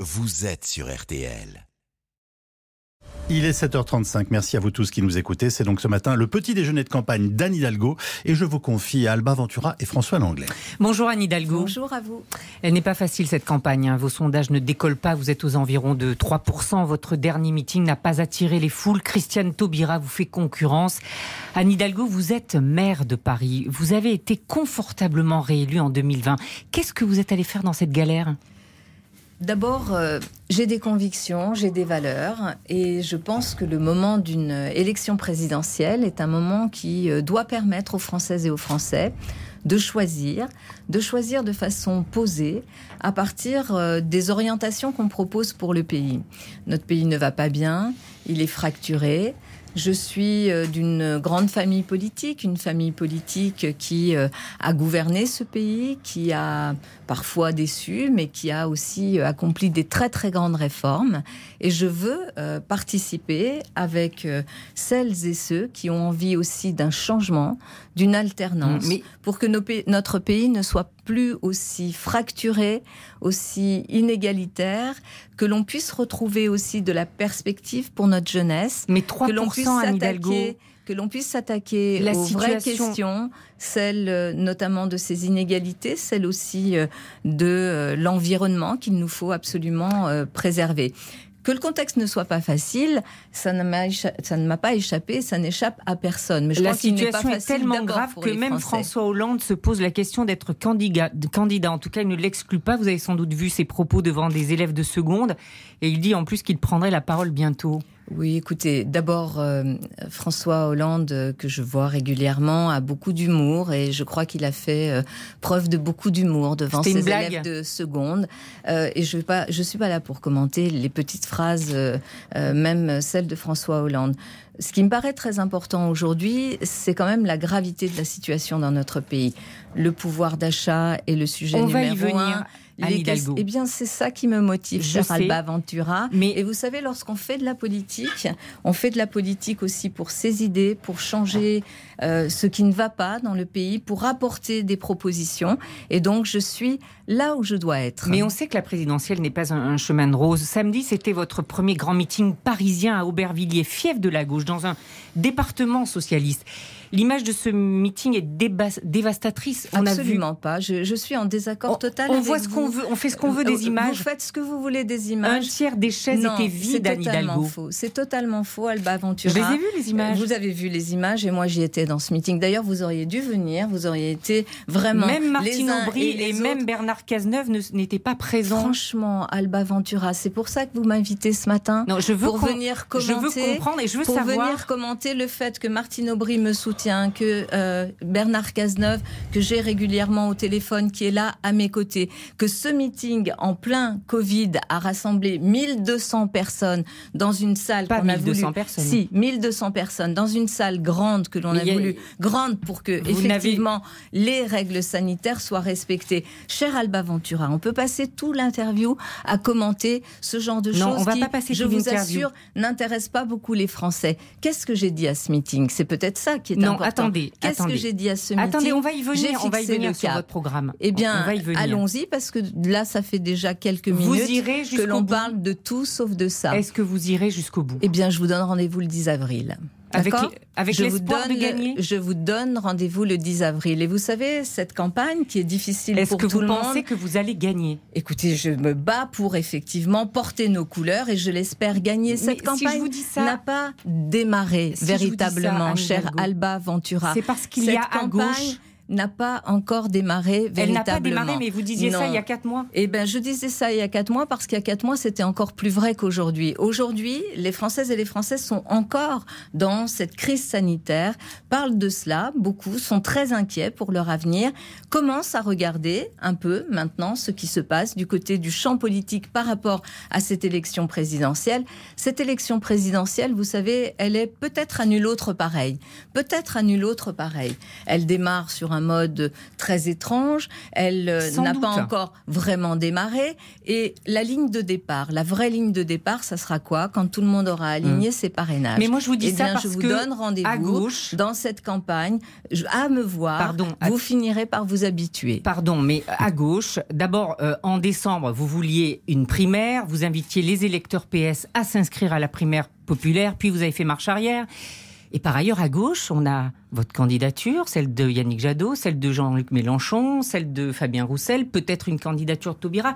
vous êtes sur RTL. Il est 7h35. Merci à vous tous qui nous écoutez. C'est donc ce matin le petit déjeuner de campagne d'Anne Hidalgo et je vous confie à Alba Ventura et François Langlais. Bonjour Anne Hidalgo. Bonjour à vous. Elle n'est pas facile cette campagne. hein. Vos sondages ne décollent pas. Vous êtes aux environs de 3%. Votre dernier meeting n'a pas attiré les foules. Christiane Taubira vous fait concurrence. Anne Hidalgo, vous êtes maire de Paris. Vous avez été confortablement réélue en 2020. Qu'est-ce que vous êtes allé faire dans cette galère? D'abord, euh, j'ai des convictions, j'ai des valeurs et je pense que le moment d'une élection présidentielle est un moment qui euh, doit permettre aux Françaises et aux Français de choisir, de choisir de façon posée à partir euh, des orientations qu'on propose pour le pays. Notre pays ne va pas bien, il est fracturé. Je suis euh, d'une grande famille politique, une famille politique qui euh, a gouverné ce pays, qui a parfois déçu, mais qui a aussi euh, accompli des très très grandes réformes. Et je veux participer avec celles et ceux qui ont envie aussi d'un changement, d'une alternance, Mais- pour que nos notre pays ne soit plus aussi fracturé, aussi inégalitaire, que l'on puisse retrouver aussi de la perspective pour notre jeunesse Mais que l'on puisse 3% s'attaquer que l'on puisse s'attaquer La aux vraies questions, celles euh, notamment de ces inégalités, celles aussi euh, de euh, l'environnement qu'il nous faut absolument préserver. Que le contexte ne soit pas facile, ça ne m'a pas échappé, ça n'échappe à personne. Mais je La situation est facile tellement grave que même. François Hollande se pose la question d'être candidat, candidat. En tout cas, il ne l'exclut pas. Vous avez sans doute vu ses propos devant des élèves de seconde. Et il dit en plus qu'il prendrait la parole bientôt. Oui, écoutez, d'abord, euh, François Hollande, euh, que je vois régulièrement, a beaucoup d'humour et je crois qu'il a fait euh, preuve de beaucoup d'humour devant ses blague. élèves de seconde. Euh, et je ne pas, je suis pas là pour commenter les petites phrases, même celles de François Hollande. Ce qui me paraît très important aujourd'hui, c'est quand même la gravité de la situation dans notre pays. Le pouvoir d'achat est le sujet On va numéro y venir, un. Anne Hidalgo. Eh bien, c'est ça qui me motive, Je cher. Alba Ventura. Mais- Et vous savez, lorsqu'on fait de la politique, on fait de la politique aussi pour ses idées, pour changer euh, ce qui ne va pas dans le pays, pour apporter des propositions. Et donc, je suis là où je dois être. Mais on sait que la présidentielle n'est pas un chemin de rose. Samedi, c'était votre premier grand meeting parisien à Aubervilliers, fief de la gauche, dans un département socialiste. L'image de ce meeting est dévastatrice. On a vu. Absolument pas. Je, je suis en désaccord On, total. on avec voit ce qu'on vous. veut, on fait ce qu'on veut Euh, des Vous images. faites ce que vous voulez des Un images. tiers des chaises Non, étaient c'est vides, Anne totalement faux. C'est totalement faux, Alba Je Ventura. les ai vues, les images. Vous avez vu les images et moi j'y étais dans ce meeting. D'ailleurs, vous auriez dû venir, vous auriez été vraiment. Même Martine Aubry et, même. Bernard Cazeneuve ne- n'étaient pas présents. Franchement, Alba Ventura, c'est pour ça que vous m'invitez ce matin. Non, je veux pour venir je commenter. veux comprendre et je veux pour savoir. venir commenter le fait que Martine Aubry me soutient, que euh, Bernard Cazeneuve, que j'ai régulièrement au téléphone, qui est là à mes côtés, que ce meeting en plein Covid a rassemblé 1200 personnes dans une salle Pas qu'on a 1200 voulu. personnes. Si, 1200 personnes dans une salle grande que l'on a voulu grande pour que Vous effectivement les règles sanitaires soient respectées. Cher Alba Ventura, on peut passer tout l'interview à commenter ce genre de Non, choses on va qui, pas passer je vous assure, n'intéresse pas beaucoup les Français. Qu'est-ce que j'ai dit à ce meeting? C'est peut-être ça qui est Non, important. attendez, Qu'est-ce que j'ai dit à ce meeting Attendez, on va y venir, on va y venir sur votre programme. Eh bien, allons-y parce que là, ça fait déjà quelques Vous minutes irez que l'on parle de tout sauf de ça. Est-ce que vous irez jusqu'au bout? Eh bien, je vous donne rendez-vous le 10 avril. Avec, avec je vous l'espoir de donne, gagner je vous donne rendez-vous le 10 avril. Et vous savez, cette campagne qui est difficile Est-ce pour que tout vous le pensez monde. que vous allez gagner? Écoutez, je me bats pour effectivement porter nos couleurs et je l'espère gagner. Cette Mais si je campagne vous dis ça- n'a pas démarré Si vous ça, véritablement, cher Alba Ventura. C'est parce qu'il y a à campagne gauche. N'a pas encore démarré Elle n'a pas véritablement. démarré, mais vous disiez ça il y a quatre mois. Eh ben, je disais ça il y a quatre mois parce qu'il y a quatre mois, c'était encore plus vrai qu'aujourd'hui. Aujourd'hui, les Françaises et les Français sont encore dans cette crise sanitaire, parlent de cela, beaucoup sont très inquiets pour leur avenir, commencent à regarder un peu maintenant ce qui se passe du côté du champ politique par rapport à cette élection présidentielle. Cette élection présidentielle, vous savez, elle est peut-être à nul autre pareil. Peut-être à nul autre pareil. Elle démarre sur un un mode très étrange. Elle euh, n'a pas encore vraiment démarré. Et la ligne de départ, la vraie ligne de départ, ça sera quoi? Quand tout le monde aura aligné hmm. ses parrainages. Mais moi, je vous dis eh ça parce je vous que donne rendez-vous dans cette campagne. À me voir, Pardon, vous finirez par vous habituer. Pardon, mais à gauche, d'abord, euh, en décembre, vous vouliez une primaire, vous invitiez les électeurs PS à s'inscrire à la primaire populaire, puis vous avez fait marche arrière. Et par ailleurs, à gauche, on a votre candidature, celle de Yannick Jadot, celle de Jean-Luc Mélenchon, celle de Fabien Roussel, peut-être une candidature de Taubira.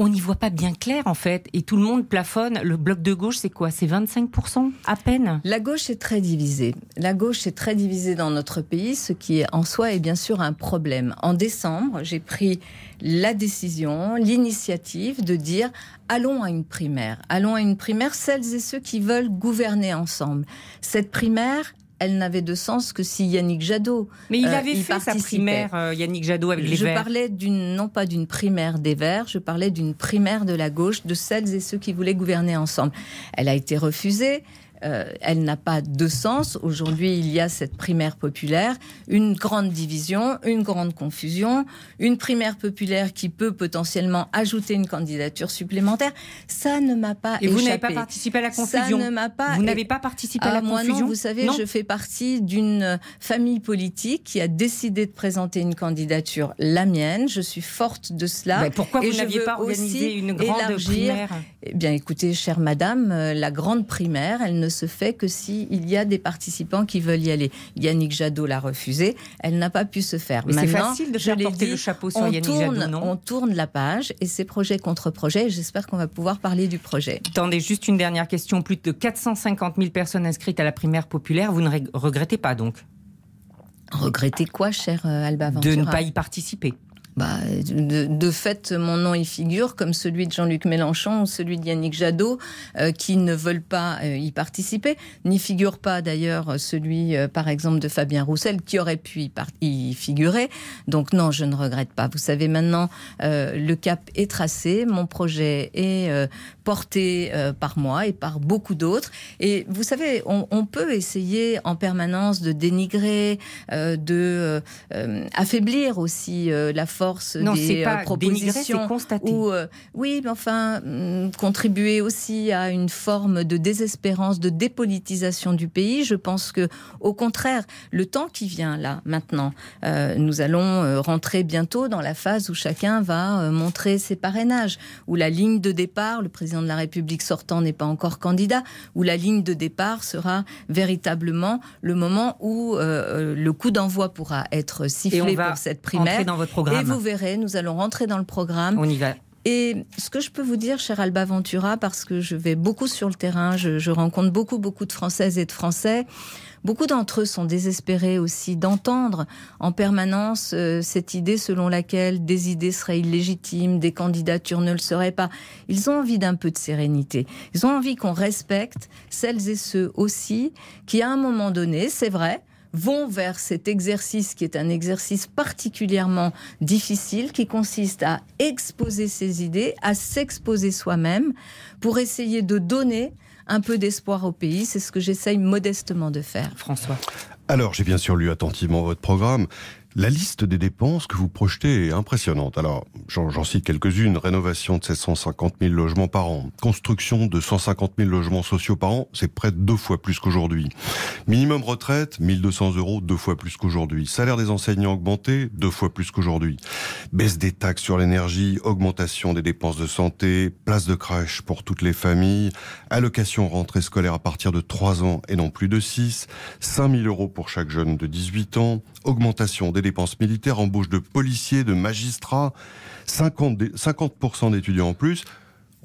On n'y voit pas bien clair en fait, et tout le monde plafonne. Le bloc de gauche, c'est quoi? C'est 25% à peine? La gauche est très divisée. La gauche est très divisée dans notre pays, ce qui en soi est bien sûr un problème. En décembre, j'ai pris la décision, l'initiative de dire allons à une primaire. Allons à une primaire, celles et ceux qui veulent gouverner ensemble. Cette primaire, elle n'avait de sens que si Yannick Jadot. Mais il euh, avait fait sa primaire, euh, Yannick Jadot, avec les je Verts. Je parlais d'une, non pas d'une primaire des Verts, je parlais d'une primaire de la gauche, de celles et ceux qui voulaient gouverner ensemble. Elle a été refusée. Euh, elle n'a pas de sens. Aujourd'hui, il y a cette primaire populaire, une grande division, une grande confusion, une primaire populaire qui peut potentiellement ajouter une candidature supplémentaire. Ça ne m'a pas Et vous n'avez pas participé à la confusion Ça ne m'a pas. Vous n'avez pas participé à la ah, moi confusion non, vous savez, je fais partie d'une famille politique qui a décidé de présenter une candidature, la mienne. Je suis forte de cela. Mais pourquoi vous n'aviez pas organisé une grande primaire Eh bien, écoutez, chère madame, euh, la grande primaire, elle ne se fait que s'il y a des participants qui veulent y aller. Yannick Jadot l'a refusé, elle n'a pas pu se faire. Mais c'est facile de faire porter le chapeau sur Yannick Jadot, non On tourne la page et c'est projet contre projet. J'espère qu'on va pouvoir parler du projet. Attendez, juste une dernière question. Plus de 450 000 personnes inscrites à la primaire populaire. Vous ne regrettez pas donc? Regrettez quoi, cher euh, Alba De ne pas y participer. Bah, de, fait, mon nom y figure, comme celui de Jean-Luc Mélenchon ou celui de Yannick Jadot, euh, qui ne veulent pas euh, y participer. N'y figure pas d'ailleurs celui, euh, par exemple, de Fabien Roussel, qui aurait pu y, figurer. Donc non, je ne regrette pas. Vous savez, maintenant, le cap est tracé, mon projet est porté par moi et par beaucoup d'autres. Et vous savez, on, on, peut essayer en permanence de dénigrer, de affaiblir aussi la force non, des pas euh, propositions. Ou, euh, oui, mais enfin, hum, contribuer aussi à une forme de désespérance, de dépolitisation du pays. Je pense que, au contraire, le temps qui vient là, maintenant, euh, nous allons rentrer bientôt dans la phase où chacun va montrer ses parrainages, où la ligne de départ, le président de la République sortant n'est pas encore candidat, où la ligne de départ sera véritablement le moment où le coup d'envoi pourra être sifflé pour cette primaire. Dans votre programme vous verrez, nous allons rentrer dans le programme. On y va. Et ce que je peux vous dire, cher Alba Ventura, parce que je vais beaucoup sur le terrain, je, rencontre beaucoup, beaucoup de Françaises et de Français. Beaucoup d'entre eux sont désespérés aussi d'entendre en permanence euh, cette idée selon laquelle des idées seraient illégitimes, des candidatures ne le seraient pas. Ils ont envie d'un peu de sérénité. Ils ont envie qu'on respecte celles et ceux aussi qui, à un moment donné, c'est vrai, vont vers cet exercice qui est un exercice particulièrement difficile, qui consiste à exposer ses idées, à s'exposer soi-même, pour essayer de donner un peu d'espoir au pays. C'est ce que j'essaye modestement de faire. François. Alors, j'ai bien sûr lu attentivement votre programme. La liste des dépenses que vous projetez est impressionnante. Alors, j'en cite quelques-unes. Rénovation de 750 000 logements par an. Construction de 150 000 logements sociaux par an. C'est près de deux fois plus qu'aujourd'hui. Minimum retraite, 1200 euros, deux fois plus qu'aujourd'hui. Salaire des enseignants augmenté, deux fois plus qu'aujourd'hui. Baisse des taxes sur l'énergie, augmentation des dépenses de santé, place de crèche pour toutes les familles, allocation rentrée scolaire à partir de 3 ans et non plus de 6, 5000 euros pour chaque jeune de 18 ans, augmentation des dépenses militaires, embauche de policiers, de magistrats, 50%, 50 d'étudiants en plus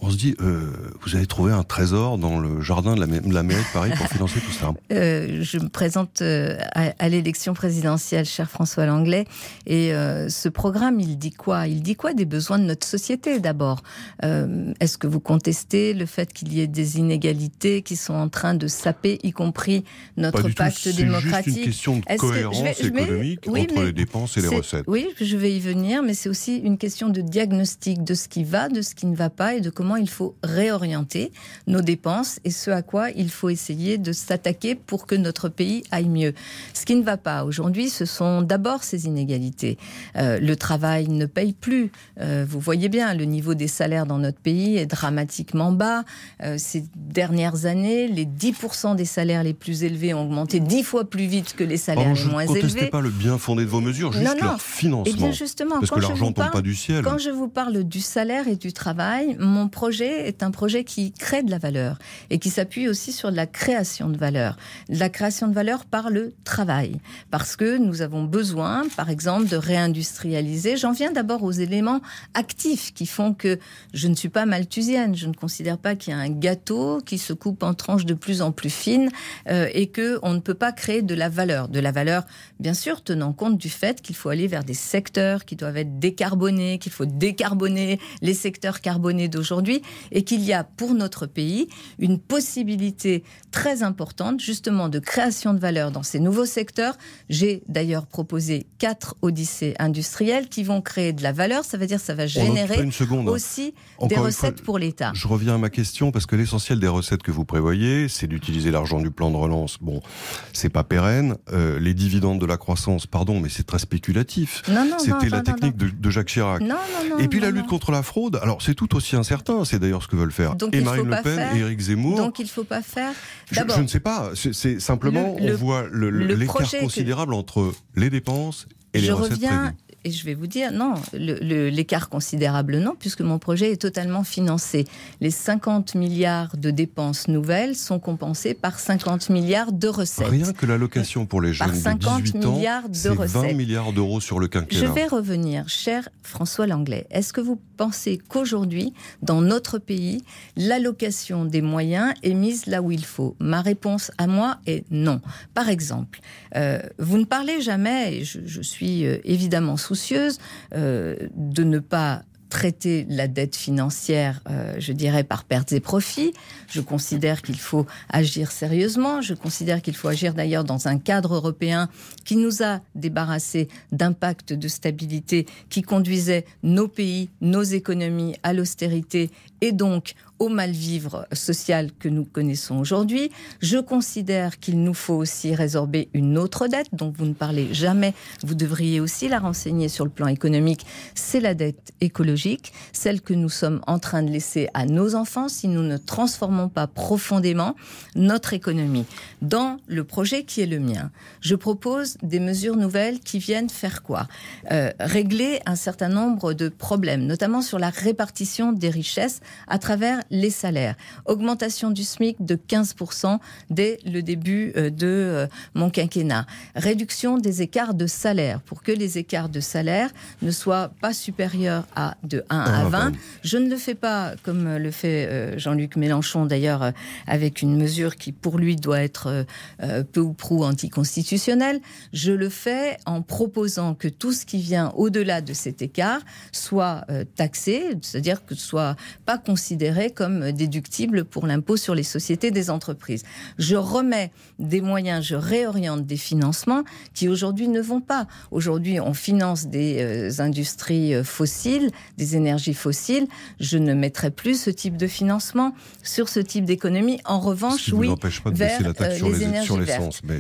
on se dit, euh, vous avez trouvé un trésor dans le jardin de la, de la mairie de Paris pour financer tout ça. Euh, Je me présente euh, à, l'élection présidentielle, cher François Langlais, et ce programme, il dit quoi? Il dit quoi des besoins de notre société d'abord? Est-ce que vous contestez le fait qu'il y ait des inégalités qui sont en train de saper, y compris notre pacte démocratique C'est une question de cohérence économique entre les dépenses et les recettes. Oui, je vais y venir, mais c'est aussi une question de diagnostic de ce qui va, de ce qui ne va pas et de comment comment il faut réorienter nos dépenses et ce à quoi il faut essayer de s'attaquer pour que notre pays aille mieux. Ce qui ne va pas aujourd'hui, ce sont d'abord ces inégalités. Euh, le travail ne paye plus. Euh, vous voyez bien, le niveau des salaires dans notre pays est dramatiquement bas. Euh, ces dernières années, les 10% des salaires les plus élevés ont augmenté 10 fois plus vite que les salaires les moins élevés. Ne contestez pas le bien fondé de vos mesures, juste non, leur financement. Et eh bien justement, parce que l'argent ne tombe pas du ciel. Quand je vous parle du salaire et du travail, mon projet est un projet qui crée de la valeur et qui s'appuie aussi sur de la création de valeur. La création de valeur par le travail. Parce que nous avons besoin, par exemple, de réindustrialiser. J'en viens d'abord aux éléments actifs qui font que je ne suis pas malthusienne. Je ne considère pas qu'il y a un gâteau qui se coupe en tranches de plus en plus fines euh, et que on ne peut pas créer de la valeur. De la valeur, bien sûr, tenant compte du fait qu'il faut aller vers des secteurs qui doivent être décarbonés, qu'il faut décarboner les secteurs carbonés d'aujourd'hui et qu'il y a pour notre pays une possibilité très importante justement de création de valeur dans ces nouveaux secteurs. J'ai d'ailleurs proposé quatre odyssées industrielles qui vont créer de la valeur. Ça veut dire ça va générer aussi des recettes pour l'État. Je reviens à ma question parce que l'essentiel des recettes que vous prévoyez, c'est d'utiliser l'argent du plan de relance. Bon, c'est pas pérenne. Euh, les dividendes de la croissance, pardon, mais c'est très spéculatif. C'était la technique de, Jacques Chirac. et puis la lutte contre la fraude, alors c'est tout aussi incertain. C'est d'ailleurs ce que veulent faire et Marine Le Pen et Éric Zemmour. Donc il ne faut pas faire. Je, je, ne sais pas. C'est simplement, on voit l'écart considérable entre les dépenses et les recettes reviens, et je vais vous dire, non, l'écart considérable, non, puisque mon projet est totalement financé. Les 50 milliards de dépenses nouvelles sont compensés par 50 milliards de recettes. Rien que l'allocation pour les jeunes de 18 ans, c'est 20 milliards d'euros sur le quinquennat. Je vais revenir, cher François Langlais. Est-ce que vous pensez qu'aujourd'hui, dans notre pays, l'allocation des moyens est mise là où il faut? Ma réponse à moi est non. Par exemple, euh, vous ne parlez jamais, et je, je suis euh, évidemment sous soucieuse euh, de ne pas traiter la dette financière, euh, je dirais, par pertes et profits. Je considère qu'il faut agir sérieusement. Je considère qu'il faut agir d'ailleurs dans un cadre européen qui nous a débarrassé d'impact de stabilité qui conduisait nos pays, nos économies à l'austérité et donc au mal-vivre social que nous connaissons aujourd'hui. Je considère qu'il nous faut aussi résorber une autre dette dont vous ne parlez jamais. Vous devriez aussi la renseigner sur le plan économique. C'est la dette écologique, celle que nous sommes en train de laisser à nos enfants si nous ne transformons pas profondément notre économie. Dans le projet qui est le mien, je propose des mesures nouvelles qui viennent faire quoi? Euh, Régler un certain nombre de problèmes, notamment sur la répartition des richesses à travers les salaires. Augmentation du SMIC de 15% dès le début euh, de euh, mon quinquennat. Réduction des écarts de salaire pour que les écarts de salaire ne soient pas supérieurs à de 1 à 20. Je ne le fais pas comme le fait euh, Jean-Luc Mélenchon d'ailleurs avec une mesure qui pour lui doit être peu ou prou anticonstitutionnelle. Je le fais en proposant que tout ce qui vient au-delà de cet écart soit taxé, c'est-à-dire que ce soit pas considéré comme déductible pour l'impôt sur les sociétés des entreprises. Je remets des moyens, je réoriente des financements qui aujourd'hui ne vont pas. Aujourd'hui, on finance des euh, industries euh, fossiles, des énergies fossiles. Je ne mettrai plus ce type de financement sur ce type d'économie. En revanche, oui, pas de vers baisser la taxe euh, les, énergies sur l'essence, mais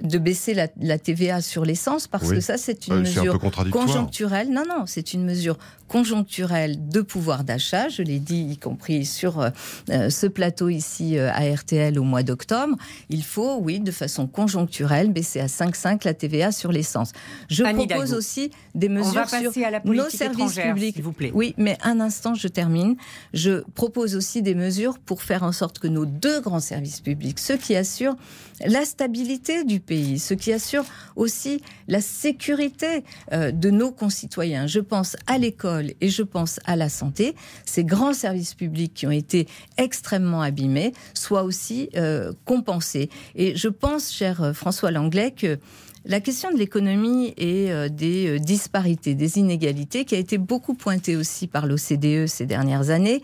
de baisser la, TVA sur l'essence parce que ça, c'est une mesure conjoncturelle. Non, non, c'est une mesure conjoncturelle de pouvoir d'achat. Je l'ai dit, y compris sur euh, euh, ce plateau ici euh, à RTL au mois d'octobre, il faut, oui, de façon conjoncturelle, baisser à 5,5 la TVA sur l'essence. Je propose aussi des mesures sur nos services publics. Vous plaît. Oui, mais un instant, je termine. Je propose aussi des mesures pour faire en sorte que nos deux grands services publics, ceux qui assurent la stabilité du pays, ceux qui assurent aussi la sécurité de nos concitoyens. Je pense à l'école et je pense à la santé. Ces grands services publics qui ont été extrêmement abîmés soient aussi euh, compensés. Et je pense, cher euh, François Langlais, que la question de l'économie et euh, des disparités, des inégalités, qui a été beaucoup pointée aussi par l'OCDE ces dernières années,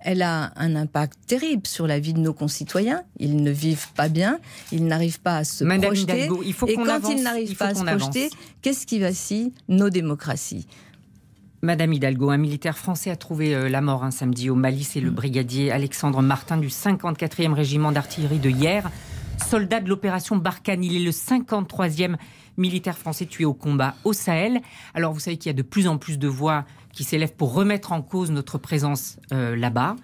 elle a un impact terrible sur la vie de nos concitoyens. Ils ne vivent pas bien, ils n'arrivent pas à se projeter. il faut et quand ils n'arrivent pas à se projeter, qu'est-ce qui vacille Nos démocraties? Madame Hidalgo, un militaire français a trouvé euh, la mort un samedi au Mali. C'est le mm. brigadier Alexandre Martin du 54e régiment d'artillerie de hier, soldat de l'opération Barkhane. Il est le 53e militaire français tué au combat au Sahel. Alors vous savez qu'il y a de plus en plus de voix qui s'élèvent pour remettre en cause notre présence euh, là-bas.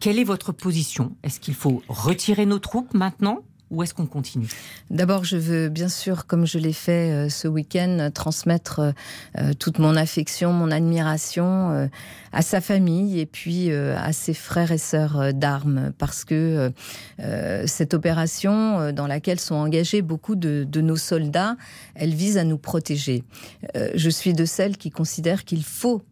Quelle est votre position? Est-ce qu'il faut retirer nos troupes maintenant? Ou est-ce qu'on continue? D'abord, je veux bien sûr, comme je l'ai fait euh, ce week-end, transmettre euh, toute mon affection, mon admiration euh, à sa famille et puis à ses frères et sœurs d'armes, parce que cette opération dans laquelle sont engagés beaucoup de, de, nos soldats, elle vise à nous protéger. je suis de celles qui considèrent qu'il faut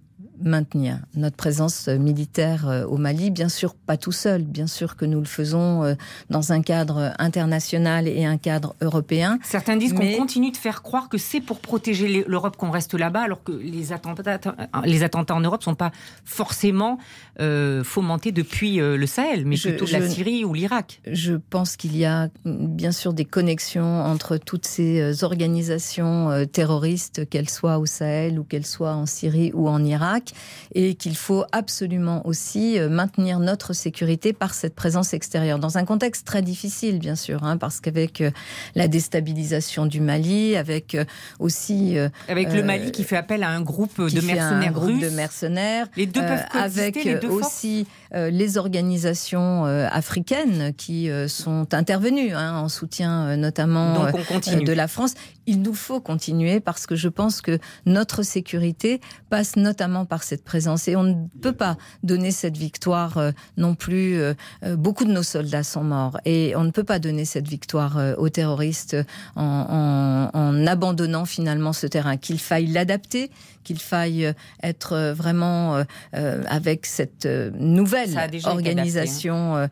maintenir notre présence militaire euh, au Mali, bien sûr pas tout seul, bien sûr que nous le faisons euh, dans un cadre international et un cadre européen. Certains disent qu'on continue de faire croire que c'est pour protéger l'Europe qu'on reste là-bas, alors que les attentats, les attentats en Europe ne sont pas forcément euh, fomentés depuis le Sahel, mais plutôt de la Syrie ou l'Irak. Je pense qu'il y a bien sûr des connexions entre toutes ces organisations terroristes, qu'elles soient au Sahel ou qu'elles soient en Syrie ou en Irak et qu'il faut absolument aussi euh, maintenir notre sécurité par cette présence extérieure. Dans un contexte très difficile bien sûr hein, parce qu'avec euh, la déstabilisation du Mali avec euh, aussi avec le Mali qui fait appel à un groupe de mercenaires groupe de mercenaires les deux peuvent avec les deux aussi les organisations africaines qui sont intervenues hein, en soutien notamment de la France il nous faut continuer parce que je pense que notre sécurité passe notamment par cette présence et on ne peut pas donner cette victoire euh, non plus. Euh, euh, beaucoup de nos soldats sont morts et on ne peut pas donner cette victoire aux terroristes en, en abandonnant finalement ce terrain. Qu'il faille l'adapter, qu'il faille être vraiment avec cette nouvelle hein. organisation,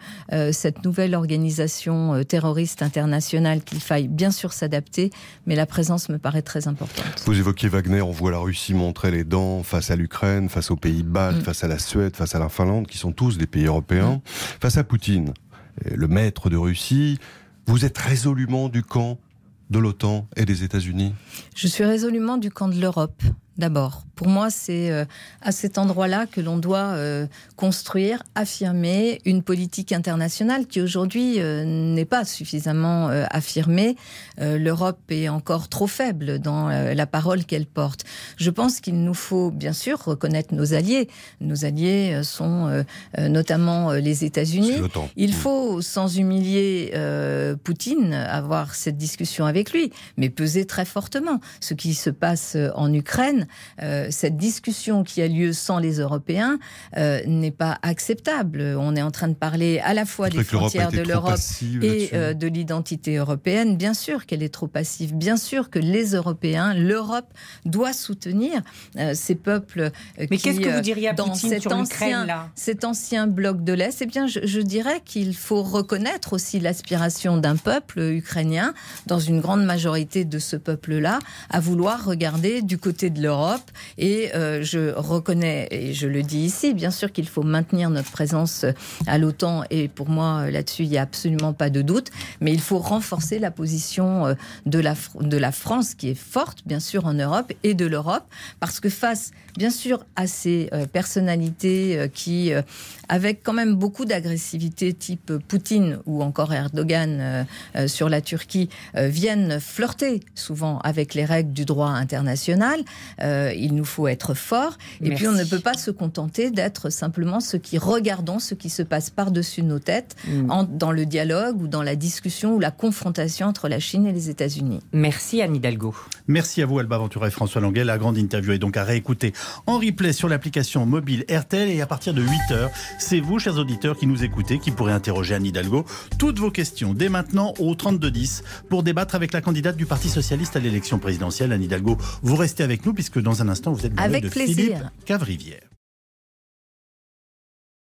cette nouvelle organisation terroriste internationale, qu'il faille bien sûr s'adapter, mais la présence me paraît très importante. Vous évoquez Wagner, on voit la Russie montrer les dents face à l'Ukraine, face aux pays baltes, mm. face à la Suède, face à la Finlande, qui sont tous des pays européens, mm. face à Poutine, le maître de Russie. Vous êtes résolument du camp de l'OTAN et des États-Unis? Je suis résolument du camp de l'Europe d'abord. Pour moi, c'est euh, à cet endroit-là que l'on doit euh, construire, affirmer une politique internationale qui aujourd'hui euh, n'est pas suffisamment affirmée. L'Europe est encore trop faible dans la parole qu'elle porte. Je pense qu'il nous faut bien sûr reconnaître nos alliés. Nos alliés sont notamment les États-Unis. Il mm. faut, sans humilier Poutine, avoir cette discussion avec lui, mais peser très fortement. Ce qui se passe en Ukraine, euh, cette discussion qui a lieu sans les Européens euh, n'est pas acceptable. On est en train de parler à la fois des frontières de l'Europe et euh, de l'identité européenne. Bien sûr qu'elle est trop passive. Bien sûr que les Européens, l'Europe doit soutenir ces peuples. Mais qu'est-ce que vous diriez à dans cet ancien, là? cet ancien bloc de l'Est? Eh bien, je, je dirais qu'il faut reconnaître aussi l'aspiration d'un peuple ukrainien, dans une grande majorité de ce peuple-là, à vouloir regarder du côté de l'Europe Et euh, je reconnais, et je le dis ici, bien sûr qu'il faut maintenir notre présence à l'OTAN. Et pour moi, là-dessus, il n'y a absolument pas de doute. Mais il faut renforcer la position euh, de la, France, qui est forte, bien sûr, en Europe, et de l'Europe. Parce que face, bien sûr, à ces euh, personnalités qui, avec quand même beaucoup d'agressivité, type Poutine ou encore Erdogan sur la Turquie, viennent flirter souvent avec les règles du droit international, euh, il nous faut être fort. Et puis on ne peut pas se contenter d'être simplement ceux qui regardons ce qui se passe par-dessus nos têtes mm. dans le dialogue ou dans la discussion ou la confrontation entre la Chine et les États-Unis. Merci Anne Hidalgo. Merci à vous Alba Ventura et François Languet. La grande interview est donc à réécouter en replay sur l'application mobile RTL et à partir de 8h, c'est vous chers auditeurs qui nous écoutez qui pourrez interroger Anne Hidalgo toutes vos questions dès maintenant au 3210 pour débattre avec la candidate du Parti socialiste à l'élection présidentielle Anne Hidalgo. Vous restez avec nous puisque dans un instant, vous êtes avec de plaisir. Philippe Cavrivière.